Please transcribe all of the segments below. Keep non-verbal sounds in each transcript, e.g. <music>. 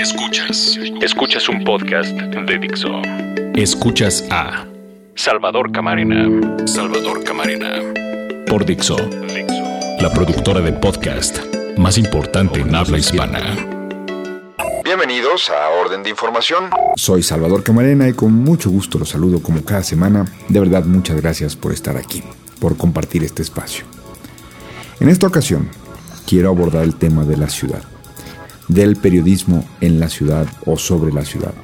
Escuchas. Escuchas un podcast de Dixo. Escuchas a Salvador Camarena. Salvador Camarena. Por Dixo. La productora de podcast más importante en habla hispana. Bienvenidos a Orden de Información. Soy Salvador Camarena y con mucho gusto los saludo como cada semana. De verdad, muchas gracias por estar aquí, por compartir este espacio. En esta ocasión, quiero abordar el tema de la ciudad del periodismo en la ciudad o sobre la ciudad.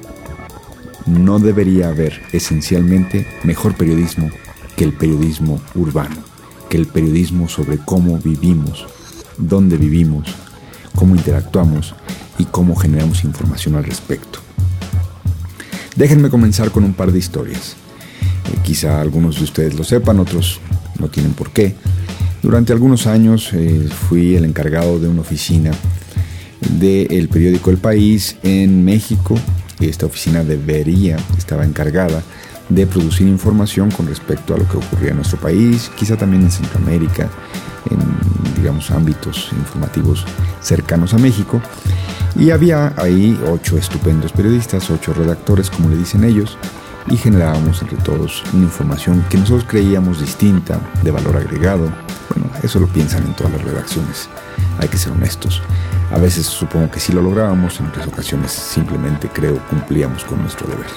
No debería haber esencialmente mejor periodismo que el periodismo urbano, que el periodismo sobre cómo vivimos, dónde vivimos, cómo interactuamos y cómo generamos información al respecto. Déjenme comenzar con un par de historias. Eh, quizá algunos de ustedes lo sepan, otros no tienen por qué. Durante algunos años eh, fui el encargado de una oficina del periódico El País en México. Esta oficina debería, estaba encargada de producir información con respecto a lo que ocurría en nuestro país, quizá también en Centroamérica, en digamos ámbitos informativos cercanos a México. Y había ahí ocho estupendos periodistas, ocho redactores, como le dicen ellos, y generábamos entre todos una información que nosotros creíamos distinta, de valor agregado. Bueno, eso lo piensan en todas las redacciones, hay que ser honestos. A veces supongo que sí lo lográbamos, en otras ocasiones simplemente creo cumplíamos con nuestro deber.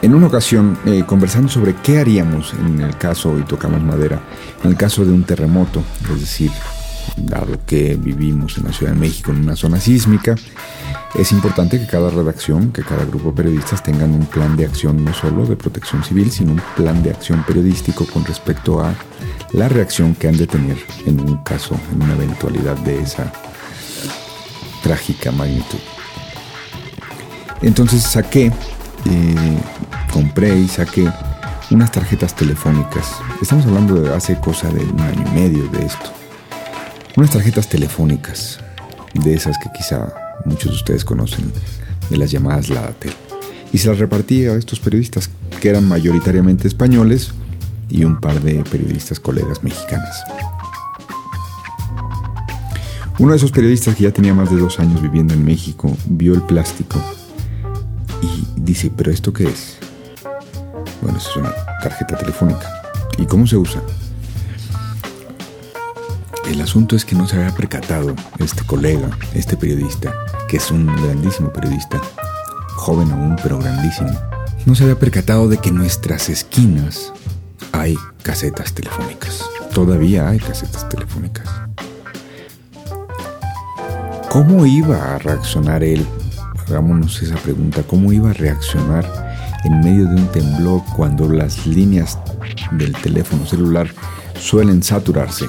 En una ocasión, eh, conversando sobre qué haríamos en el caso, y tocamos madera, en el caso de un terremoto, es decir, dado que vivimos en la Ciudad de México en una zona sísmica, es importante que cada redacción, que cada grupo de periodistas tengan un plan de acción no solo de protección civil, sino un plan de acción periodístico con respecto a la reacción que han de tener en un caso, en una eventualidad de esa trágica magnitud. Entonces saqué, eh, compré y saqué unas tarjetas telefónicas. Estamos hablando de hace cosa de un año y medio de esto. Unas tarjetas telefónicas, de esas que quizá muchos de ustedes conocen, de las llamadas Ladatel. Y se las repartí a estos periodistas, que eran mayoritariamente españoles, y un par de periodistas colegas mexicanas. Uno de esos periodistas que ya tenía más de dos años viviendo en México vio el plástico y dice, ¿pero esto qué es? Bueno, eso es una tarjeta telefónica. ¿Y cómo se usa? El asunto es que no se había percatado este colega, este periodista, que es un grandísimo periodista, joven aún, pero grandísimo, no se había percatado de que nuestras esquinas hay casetas telefónicas. Todavía hay casetas telefónicas. ¿Cómo iba a reaccionar él? Hagámonos esa pregunta. ¿Cómo iba a reaccionar en medio de un temblor cuando las líneas del teléfono celular suelen saturarse?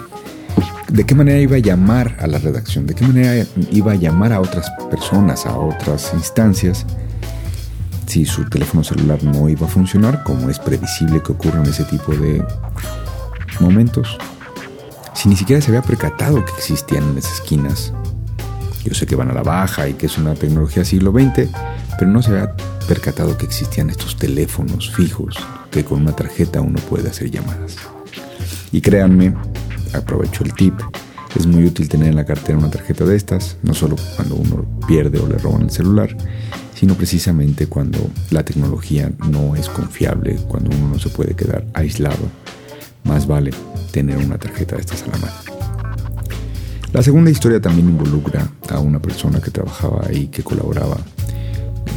¿De qué manera iba a llamar a la redacción? ¿De qué manera iba a llamar a otras personas, a otras instancias? Si su teléfono celular no iba a funcionar, como es previsible que ocurran ese tipo de momentos. Si ni siquiera se había percatado que existían en las esquinas yo sé que van a la baja y que es una tecnología siglo XX, pero no se había percatado que existían estos teléfonos fijos que con una tarjeta uno puede hacer llamadas. Y créanme, aprovecho el tip, es muy útil tener en la cartera una tarjeta de estas, no solo cuando uno pierde o le roban el celular, sino precisamente cuando la tecnología no es confiable, cuando uno no se puede quedar aislado. Más vale tener una tarjeta de estas a la mano. La segunda historia también involucra a una persona que trabajaba ahí, que colaboraba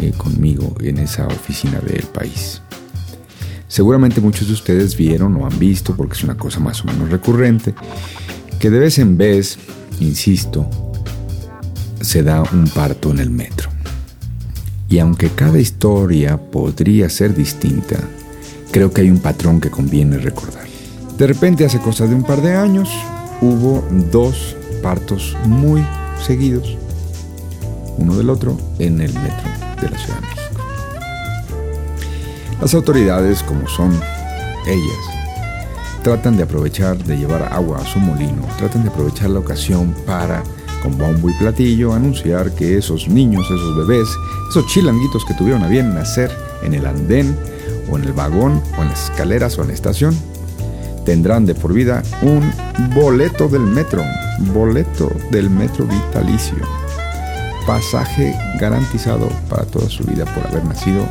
eh, conmigo en esa oficina del país. Seguramente muchos de ustedes vieron o han visto, porque es una cosa más o menos recurrente, que de vez en vez, insisto, se da un parto en el metro. Y aunque cada historia podría ser distinta, creo que hay un patrón que conviene recordar. De repente, hace cosas de un par de años, hubo dos partos muy seguidos, uno del otro, en el metro de la Ciudad de México. Las autoridades, como son ellas, tratan de aprovechar, de llevar agua a su molino, tratan de aprovechar la ocasión para, con bombo y platillo, anunciar que esos niños, esos bebés, esos chilanguitos que tuvieron a bien nacer en el andén, o en el vagón, o en las escaleras, o en la estación, tendrán de por vida un boleto del metro, boleto del metro vitalicio. pasaje garantizado para toda su vida por haber nacido,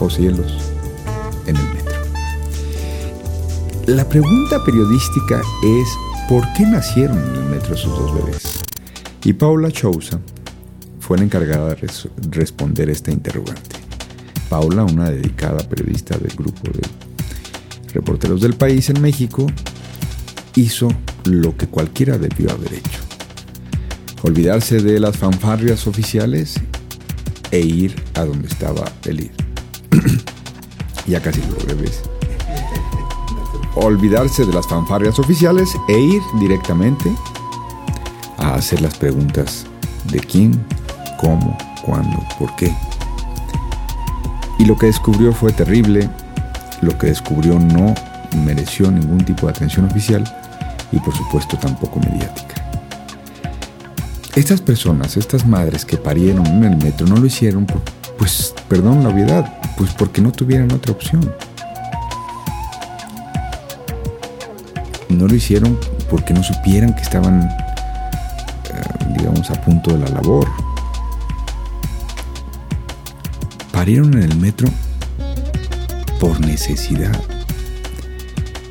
o cielos, en el metro. La pregunta periodística es, ¿por qué nacieron en el metro sus dos bebés? Y Paula Chousa fue la encargada de responder esta interrogante. Paula, una dedicada periodista del grupo de reporteros del país en México, hizo lo que cualquiera debió haber hecho. Olvidarse de las fanfarrias oficiales e ir a donde estaba el ir. <clears throat> ya casi lo bebés. Olvidarse de las fanfarrias oficiales e ir directamente hacer las preguntas de quién, cómo, cuándo, por qué. Y lo que descubrió fue terrible, lo que descubrió no mereció ningún tipo de atención oficial y por supuesto tampoco mediática. Estas personas, estas madres que parieron en el metro no lo hicieron pues, perdón la obviedad, pues porque no tuvieran otra opción. No lo hicieron porque no supieran que estaban, digamos, a punto de la labor. Parieron en el metro por necesidad.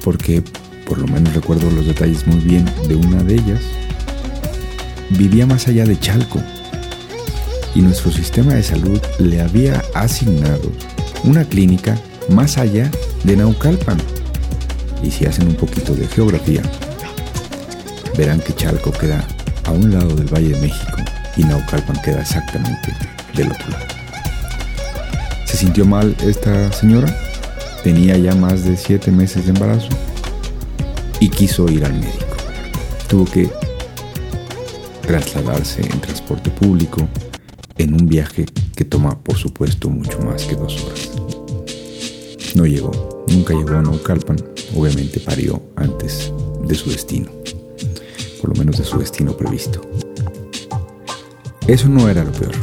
Porque, por lo menos recuerdo los detalles muy bien de una de ellas, vivía más allá de Chalco y nuestro sistema de salud le había asignado una clínica más allá de Naucalpan. Y si hacen un poquito de geografía, verán que Chalco queda a un lado del Valle de México y Naucalpan queda exactamente del otro lado. ¿Se sintió mal esta señora? Tenía ya más de siete meses de embarazo y quiso ir al médico. Tuvo que trasladarse en transporte público en un viaje que toma, por supuesto, mucho más que dos horas. No llegó, nunca llegó a Naucalpan, obviamente parió antes de su destino, por lo menos de su destino previsto. Eso no era lo peor.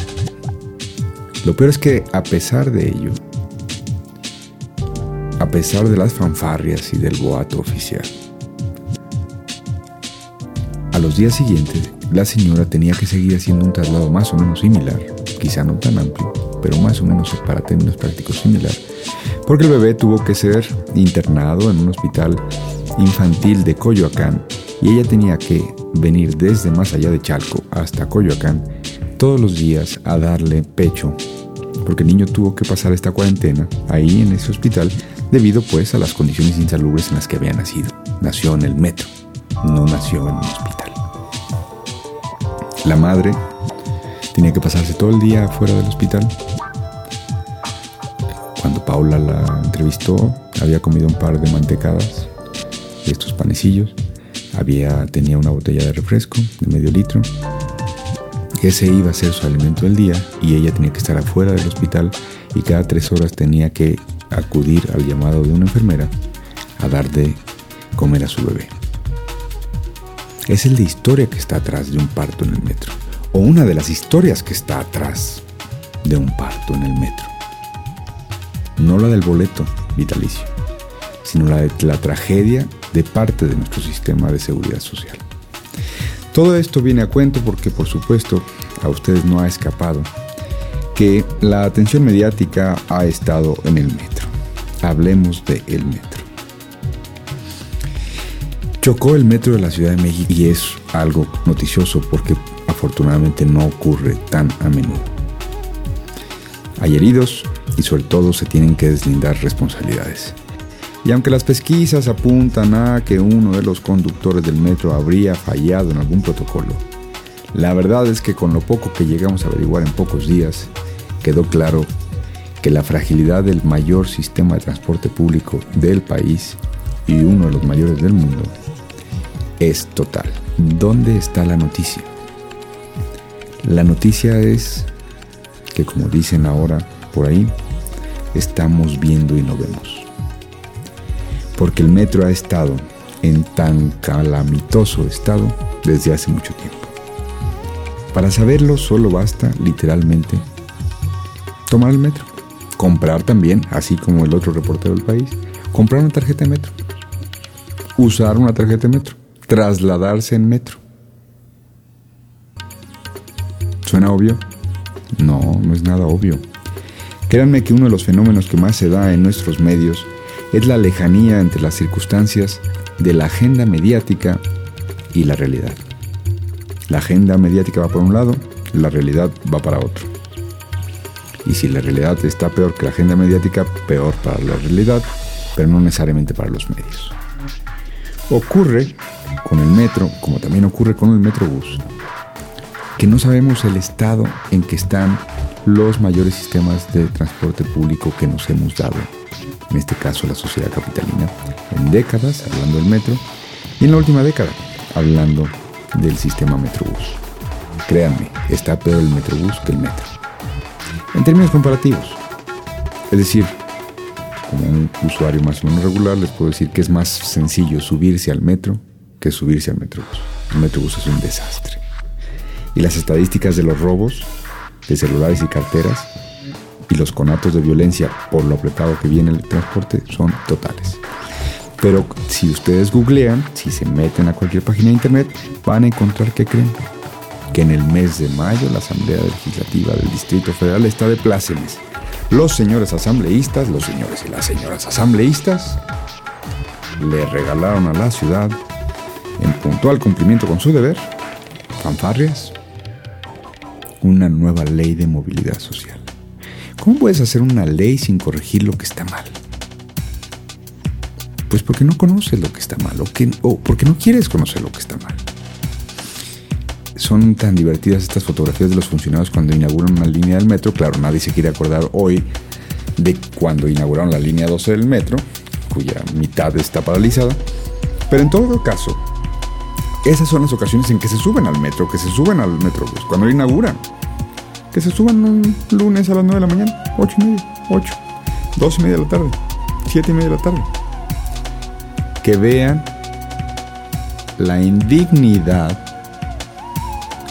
Lo peor es que a pesar de ello, a pesar de las fanfarrias y del boato oficial, a los días siguientes la señora tenía que seguir haciendo un traslado más o menos similar, quizá no tan amplio, pero más o menos para términos prácticos similar, porque el bebé tuvo que ser internado en un hospital infantil de Coyoacán y ella tenía que venir desde más allá de Chalco hasta Coyoacán todos los días a darle pecho, porque el niño tuvo que pasar esta cuarentena ahí en ese hospital debido pues a las condiciones insalubres en las que había nacido. Nació en el metro, no nació en un hospital. La madre tenía que pasarse todo el día fuera del hospital. Cuando Paula la entrevistó, había comido un par de mantecadas y estos panecillos. Tenía una botella de refresco de medio litro. Ese iba a ser su alimento del día y ella tenía que estar afuera del hospital y cada tres horas tenía que acudir al llamado de una enfermera a dar de comer a su bebé es el de historia que está atrás de un parto en el metro, o una de las historias que está atrás de un parto en el metro. No la del boleto vitalicio, sino la de la tragedia de parte de nuestro sistema de seguridad social. Todo esto viene a cuento porque, por supuesto, a ustedes no ha escapado que la atención mediática ha estado en el metro. Hablemos de el metro. Chocó el metro de la Ciudad de México y es algo noticioso porque afortunadamente no ocurre tan a menudo. Hay heridos y sobre todo se tienen que deslindar responsabilidades. Y aunque las pesquisas apuntan a que uno de los conductores del metro habría fallado en algún protocolo, la verdad es que con lo poco que llegamos a averiguar en pocos días, quedó claro que la fragilidad del mayor sistema de transporte público del país y uno de los mayores del mundo es total. ¿Dónde está la noticia? La noticia es que como dicen ahora por ahí, estamos viendo y no vemos. Porque el metro ha estado en tan calamitoso estado desde hace mucho tiempo. Para saberlo solo basta literalmente tomar el metro, comprar también, así como el otro reportero del país, comprar una tarjeta de metro, usar una tarjeta de metro trasladarse en metro. ¿Suena obvio? No, no es nada obvio. Créanme que uno de los fenómenos que más se da en nuestros medios es la lejanía entre las circunstancias de la agenda mediática y la realidad. La agenda mediática va por un lado, la realidad va para otro. Y si la realidad está peor que la agenda mediática, peor para la realidad, pero no necesariamente para los medios. Ocurre con el metro, como también ocurre con el metrobús, que no sabemos el estado en que están los mayores sistemas de transporte público que nos hemos dado, en este caso la sociedad capitalina, en décadas, hablando del metro, y en la última década, hablando del sistema Metrobús. Créanme, está peor el Metrobús que el metro. En términos comparativos, es decir, como un usuario más o menos regular, les puedo decir que es más sencillo subirse al metro que subirse al Metrobús. El Metrobús es un desastre. Y las estadísticas de los robos de celulares y carteras y los conatos de violencia por lo apretado que viene el transporte son totales. Pero si ustedes googlean, si se meten a cualquier página de internet, van a encontrar que creen que en el mes de mayo la Asamblea Legislativa del Distrito Federal está de plácemes. Los señores asambleístas, los señores y las señoras asambleístas, le regalaron a la ciudad, en puntual cumplimiento con su deber, fanfarrias, una nueva ley de movilidad social. ¿Cómo puedes hacer una ley sin corregir lo que está mal? Pues porque no conoces lo que está mal o, que, o porque no quieres conocer lo que está mal. Son tan divertidas estas fotografías de los funcionarios cuando inauguran una línea del metro. Claro, nadie se quiere acordar hoy de cuando inauguraron la línea 12 del metro, cuya mitad está paralizada. Pero en todo caso, esas son las ocasiones en que se suben al metro, que se suben al metrobús, cuando lo inauguran. Que se suban un lunes a las 9 de la mañana, 8 y media, 8, 2 y media de la tarde, 7 y media de la tarde que vean la indignidad,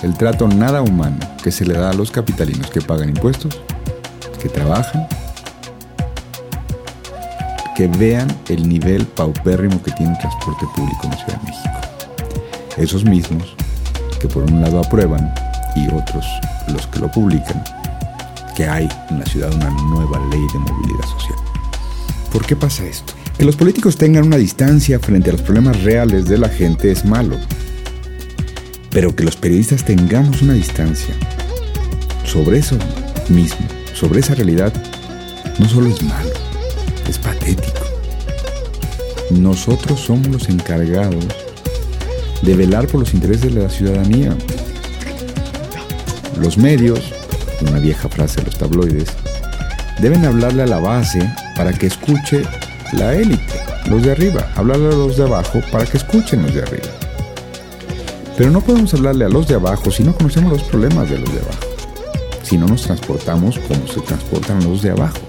el trato nada humano que se le da a los capitalinos que pagan impuestos, que trabajan, que vean el nivel paupérrimo que tiene el transporte público en la Ciudad de México. Esos mismos que por un lado aprueban y otros los que lo publican, que hay en la ciudad una nueva ley de movilidad social. ¿Por qué pasa esto? Que los políticos tengan una distancia frente a los problemas reales de la gente es malo. Pero que los periodistas tengamos una distancia sobre eso mismo, sobre esa realidad, no solo es malo, es patético. Nosotros somos los encargados de velar por los intereses de la ciudadanía. Los medios, una vieja frase de los tabloides, deben hablarle a la base para que escuche la élite, los de arriba, hablarle a los de abajo para que escuchen los de arriba. Pero no podemos hablarle a los de abajo si no conocemos los problemas de los de abajo, si no nos transportamos como se transportan los de abajo.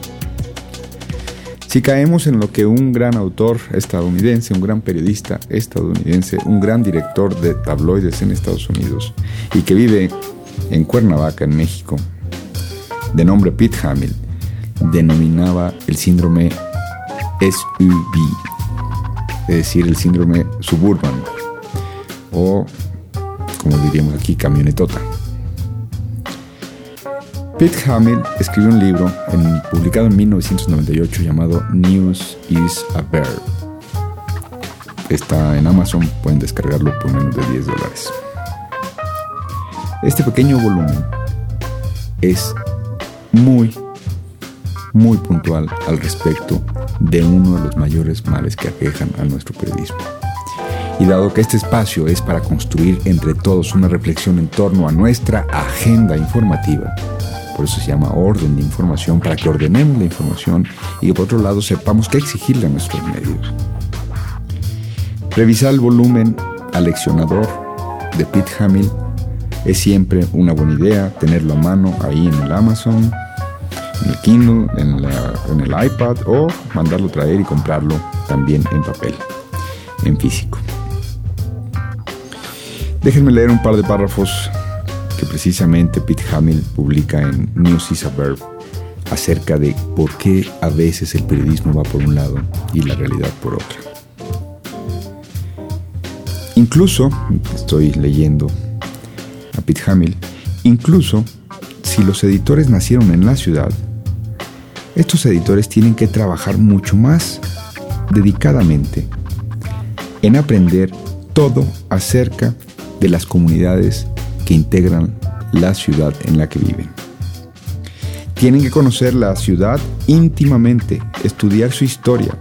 Si caemos en lo que un gran autor estadounidense, un gran periodista estadounidense, un gran director de tabloides en Estados Unidos y que vive en Cuernavaca, en México, de nombre Pete Hamill, denominaba el síndrome SUV, es decir, el síndrome suburban, o como diríamos aquí, camionetota. Pete Hamill escribió un libro publicado en 1998 llamado News is a Verb. Está en Amazon, pueden descargarlo por menos de 10 dólares. Este pequeño volumen es muy, muy puntual al respecto de uno de los mayores males que aquejan a nuestro periodismo. Y dado que este espacio es para construir entre todos una reflexión en torno a nuestra agenda informativa, por eso se llama orden de información, para que ordenemos la información y que por otro lado sepamos qué exigirle a nuestros medios. Revisar el volumen aleccionador de Pete Hamill es siempre una buena idea, tenerlo a mano ahí en el Amazon, en el Kindle, en, el iPad o mandarlo traer y comprarlo también en papel, en físico. Déjenme leer un par de párrafos que precisamente Pete Hamill publica en News is a Verb acerca de por qué a veces el periodismo va por un lado y la realidad por otro. Incluso, estoy leyendo a Pete Hamill, Incluso si los editores nacieron en la ciudad, estos editores tienen que trabajar mucho más dedicadamente en aprender todo acerca de las comunidades que integran la ciudad en la que viven. Tienen que conocer la ciudad íntimamente, estudiar su historia,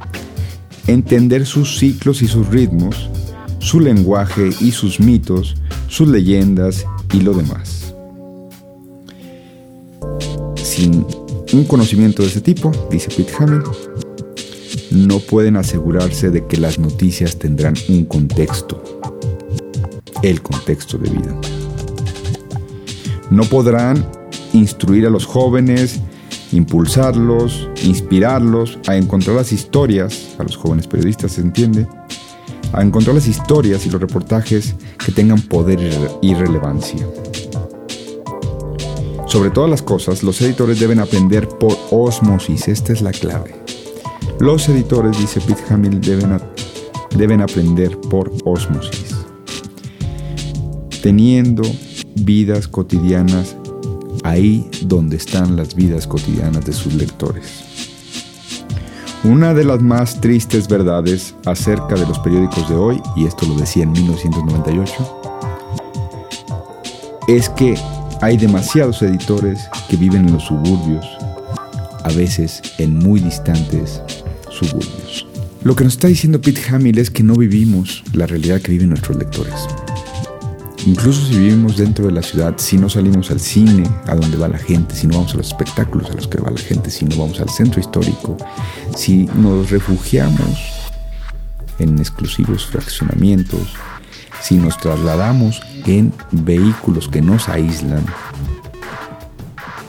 entender sus ciclos y sus ritmos, su lenguaje y sus mitos, sus leyendas y lo demás. Sin un conocimiento de ese tipo, dice Pete Hamill, no pueden asegurarse de que las noticias tendrán un contexto, el contexto de vida. No podrán instruir a los jóvenes, impulsarlos, inspirarlos a encontrar las historias, a los jóvenes periodistas se entiende, a encontrar las historias y los reportajes que tengan poder y relevancia. Sobre todas las cosas, los editores deben aprender por osmosis, esta es la clave. Los editores, dice Pete Hamill, deben, deben aprender por osmosis, teniendo vidas cotidianas ahí donde están las vidas cotidianas de sus lectores. Una de las más tristes verdades acerca de los periódicos de hoy, y esto lo decía en 1998, es que hay demasiados editores que viven en los suburbios, a veces en muy distantes suburbios. Lo que nos está diciendo Pete Hamill es que no vivimos la realidad que viven nuestros lectores. Incluso si vivimos dentro de la ciudad, si no salimos al cine, a donde va la gente, si no vamos a los espectáculos a los que va la gente, si no vamos al centro histórico, si nos refugiamos en exclusivos fraccionamientos, si nos trasladamos en vehículos que nos aíslan,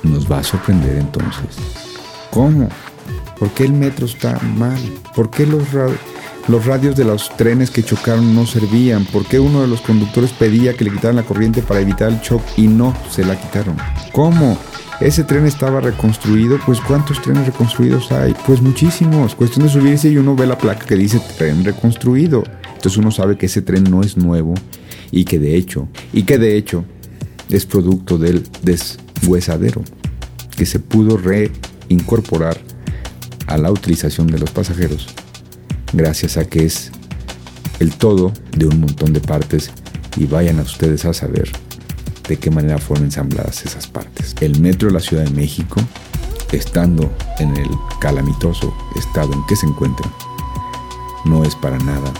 nos va a sorprender entonces. ¿Cómo? ¿Por qué el metro está mal? ¿Por qué los los radios de los trenes que chocaron no servían. ¿Por qué uno de los conductores pedía que le quitaran la corriente para evitar el shock y no se la quitaron? ¿Cómo? Ese tren estaba reconstruido, pues ¿cuántos trenes reconstruidos hay? Pues muchísimos. Cuestión de subirse y uno ve la placa que dice tren reconstruido. Entonces uno sabe que ese tren no es nuevo y que de hecho, y que de hecho es producto del deshuesadero que se pudo reincorporar a la utilización de los pasajeros gracias a que es el todo de un montón de partes y vayan a ustedes a saber de qué manera fueron ensambladas esas partes. El metro de la Ciudad de México, estando en el calamitoso estado en que se encuentra, no es para nada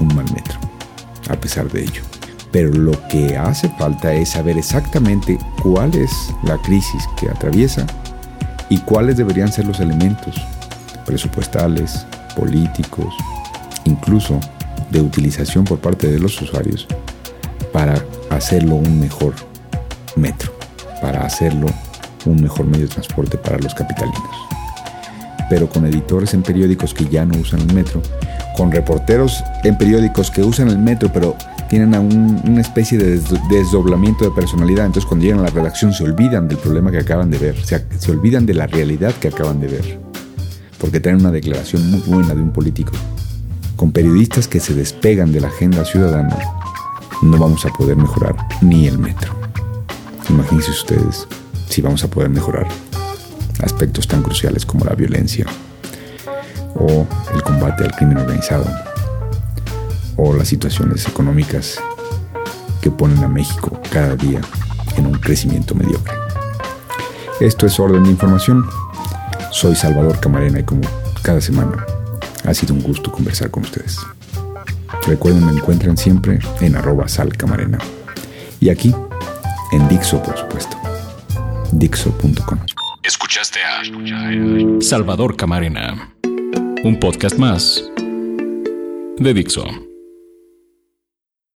un mal metro, a pesar de ello. Pero lo que hace falta es saber exactamente cuál es la crisis que atraviesa y cuáles deberían ser los elementos presupuestales, políticos, incluso de utilización por parte de los usuarios para hacerlo un mejor metro, para hacerlo un mejor medio de transporte para los capitalinos. Pero con editores en periódicos que ya no usan el metro, con reporteros en periódicos que usan el metro pero tienen una especie de desdoblamiento de personalidad, entonces cuando llegan a la redacción se olvidan del problema que acaban de ver, se olvidan de la realidad que acaban de ver porque traen una declaración muy buena de un político. Con periodistas que se despegan de la agenda ciudadana, no vamos a poder mejorar ni el metro. Imagínense ustedes si vamos a poder mejorar aspectos tan cruciales como la violencia o el combate al crimen organizado o las situaciones económicas que ponen a México cada día en un crecimiento mediocre. Esto es Orden de Información. Soy Salvador Camarena y como cada semana ha sido un gusto conversar con ustedes. Recuerden, me encuentran siempre en arroba salcamarena. Y aquí, en Dixo, por supuesto. Dixo.com. Escuchaste a Salvador Camarena. Un podcast más de Dixo.